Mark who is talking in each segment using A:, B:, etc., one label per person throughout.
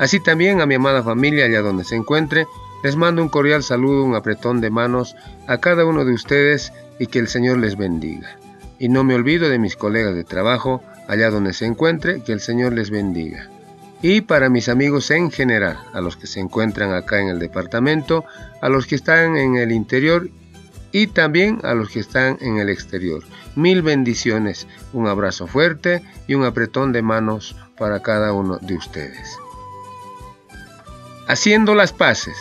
A: Así también a mi amada familia allá donde se encuentre, les mando un cordial saludo, un apretón de manos a cada uno de ustedes y que el Señor les bendiga. Y no me olvido de mis colegas de trabajo, allá donde se encuentre, que el Señor les bendiga. Y para mis amigos en general, a los que se encuentran acá en el departamento, a los que están en el interior y también a los que están en el exterior. Mil bendiciones, un abrazo fuerte y un apretón de manos para cada uno de ustedes haciendo las paces.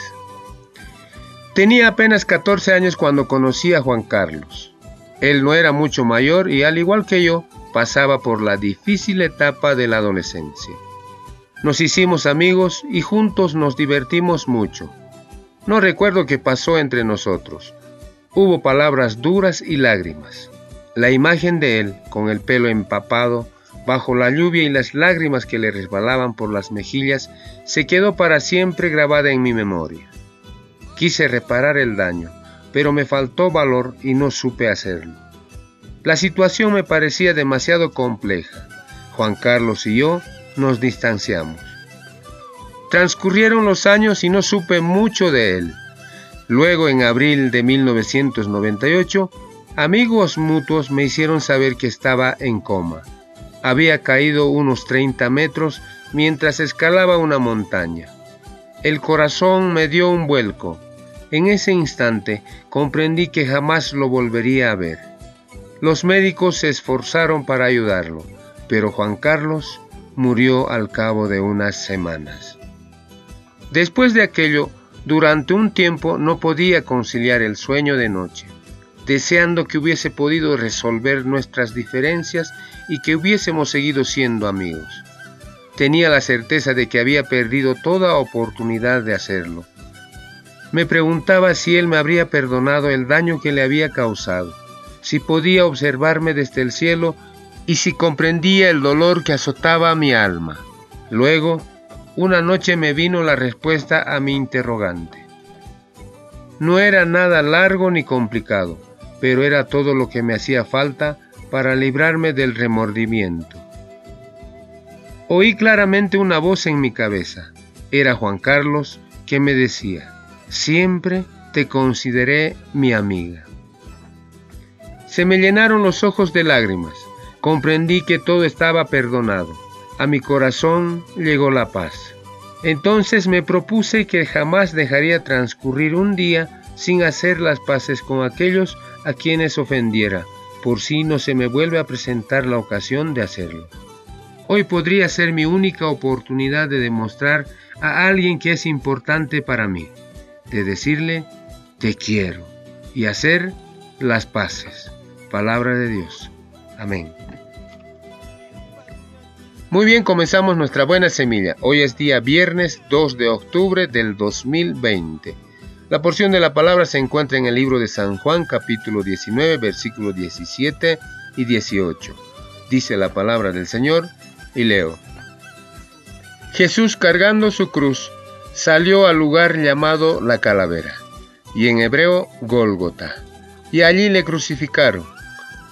A: Tenía apenas 14 años cuando conocí a Juan Carlos. Él no era mucho mayor y al igual que yo, pasaba por la difícil etapa de la adolescencia. Nos hicimos amigos y juntos nos divertimos mucho. No recuerdo qué pasó entre nosotros. Hubo palabras duras y lágrimas. La imagen de él, con el pelo empapado, bajo la lluvia y las lágrimas que le resbalaban por las mejillas, se quedó para siempre grabada en mi memoria. Quise reparar el daño, pero me faltó valor y no supe hacerlo. La situación me parecía demasiado compleja. Juan Carlos y yo nos distanciamos. Transcurrieron los años y no supe mucho de él. Luego, en abril de 1998, amigos mutuos me hicieron saber que estaba en coma. Había caído unos 30 metros mientras escalaba una montaña. El corazón me dio un vuelco. En ese instante comprendí que jamás lo volvería a ver. Los médicos se esforzaron para ayudarlo, pero Juan Carlos murió al cabo de unas semanas. Después de aquello, durante un tiempo no podía conciliar el sueño de noche deseando que hubiese podido resolver nuestras diferencias y que hubiésemos seguido siendo amigos. Tenía la certeza de que había perdido toda oportunidad de hacerlo. Me preguntaba si él me habría perdonado el daño que le había causado, si podía observarme desde el cielo y si comprendía el dolor que azotaba mi alma. Luego, una noche me vino la respuesta a mi interrogante. No era nada largo ni complicado pero era todo lo que me hacía falta para librarme del remordimiento. Oí claramente una voz en mi cabeza. Era Juan Carlos que me decía, siempre te consideré mi amiga. Se me llenaron los ojos de lágrimas. Comprendí que todo estaba perdonado. A mi corazón llegó la paz. Entonces me propuse que jamás dejaría transcurrir un día sin hacer las paces con aquellos a quienes ofendiera, por si no se me vuelve a presentar la ocasión de hacerlo. Hoy podría ser mi única oportunidad de demostrar a alguien que es importante para mí, de decirle te quiero y hacer las paces. Palabra de Dios. Amén. Muy bien, comenzamos nuestra buena semilla. Hoy es día viernes 2 de octubre del 2020. La porción de la palabra se encuentra en el libro de San Juan capítulo 19 versículos 17 y 18. Dice la palabra del Señor y leo. Jesús cargando su cruz salió al lugar llamado la calavera, y en hebreo Gólgota, y allí le crucificaron,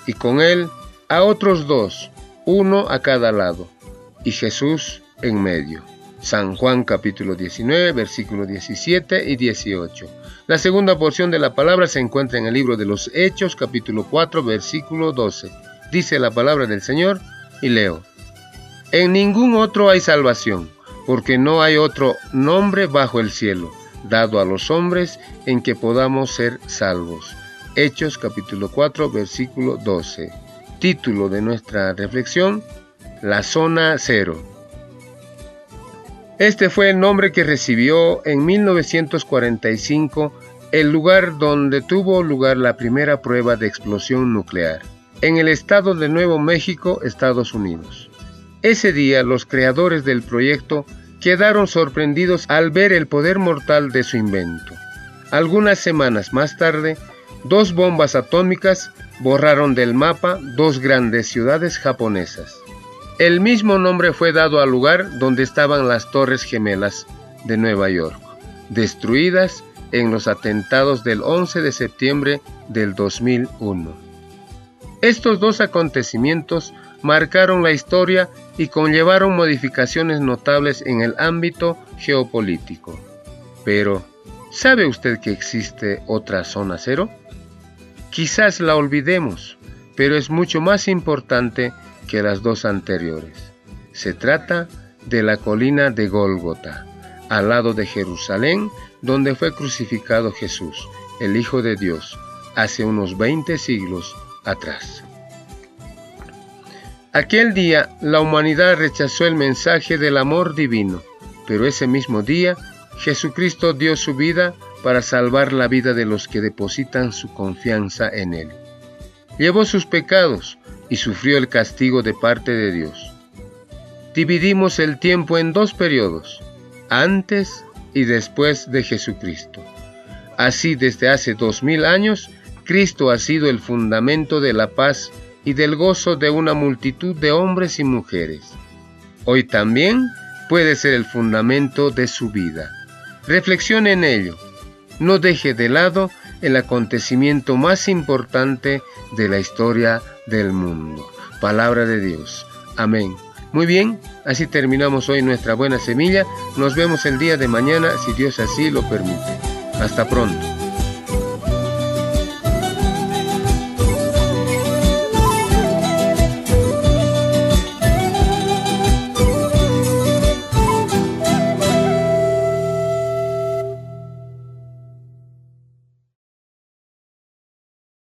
A: y con él a otros dos, uno a cada lado, y Jesús en medio. San Juan capítulo 19, versículos 17 y 18. La segunda porción de la palabra se encuentra en el libro de los Hechos capítulo 4, versículo 12. Dice la palabra del Señor y leo. En ningún otro hay salvación, porque no hay otro nombre bajo el cielo, dado a los hombres en que podamos ser salvos. Hechos capítulo 4, versículo 12. Título de nuestra reflexión, La zona cero. Este fue el nombre que recibió en 1945 el lugar donde tuvo lugar la primera prueba de explosión nuclear, en el estado de Nuevo México, Estados Unidos. Ese día los creadores del proyecto quedaron sorprendidos al ver el poder mortal de su invento. Algunas semanas más tarde, dos bombas atómicas borraron del mapa dos grandes ciudades japonesas. El mismo nombre fue dado al lugar donde estaban las Torres Gemelas de Nueva York, destruidas en los atentados del 11 de septiembre del 2001. Estos dos acontecimientos marcaron la historia y conllevaron modificaciones notables en el ámbito geopolítico. Pero, ¿sabe usted que existe otra zona cero? Quizás la olvidemos, pero es mucho más importante que las dos anteriores. Se trata de la colina de Gólgota, al lado de Jerusalén, donde fue crucificado Jesús, el Hijo de Dios, hace unos 20 siglos atrás. Aquel día la humanidad rechazó el mensaje del amor divino, pero ese mismo día Jesucristo dio su vida para salvar la vida de los que depositan su confianza en Él. Llevó sus pecados y sufrió el castigo de parte de Dios. Dividimos el tiempo en dos periodos, antes y después de Jesucristo. Así desde hace dos mil años, Cristo ha sido el fundamento de la paz y del gozo de una multitud de hombres y mujeres. Hoy también puede ser el fundamento de su vida. Reflexione en ello. No deje de lado el acontecimiento más importante de la historia del mundo. Palabra de Dios. Amén. Muy bien, así terminamos hoy nuestra buena semilla. Nos vemos el día de mañana si Dios así lo permite. Hasta pronto.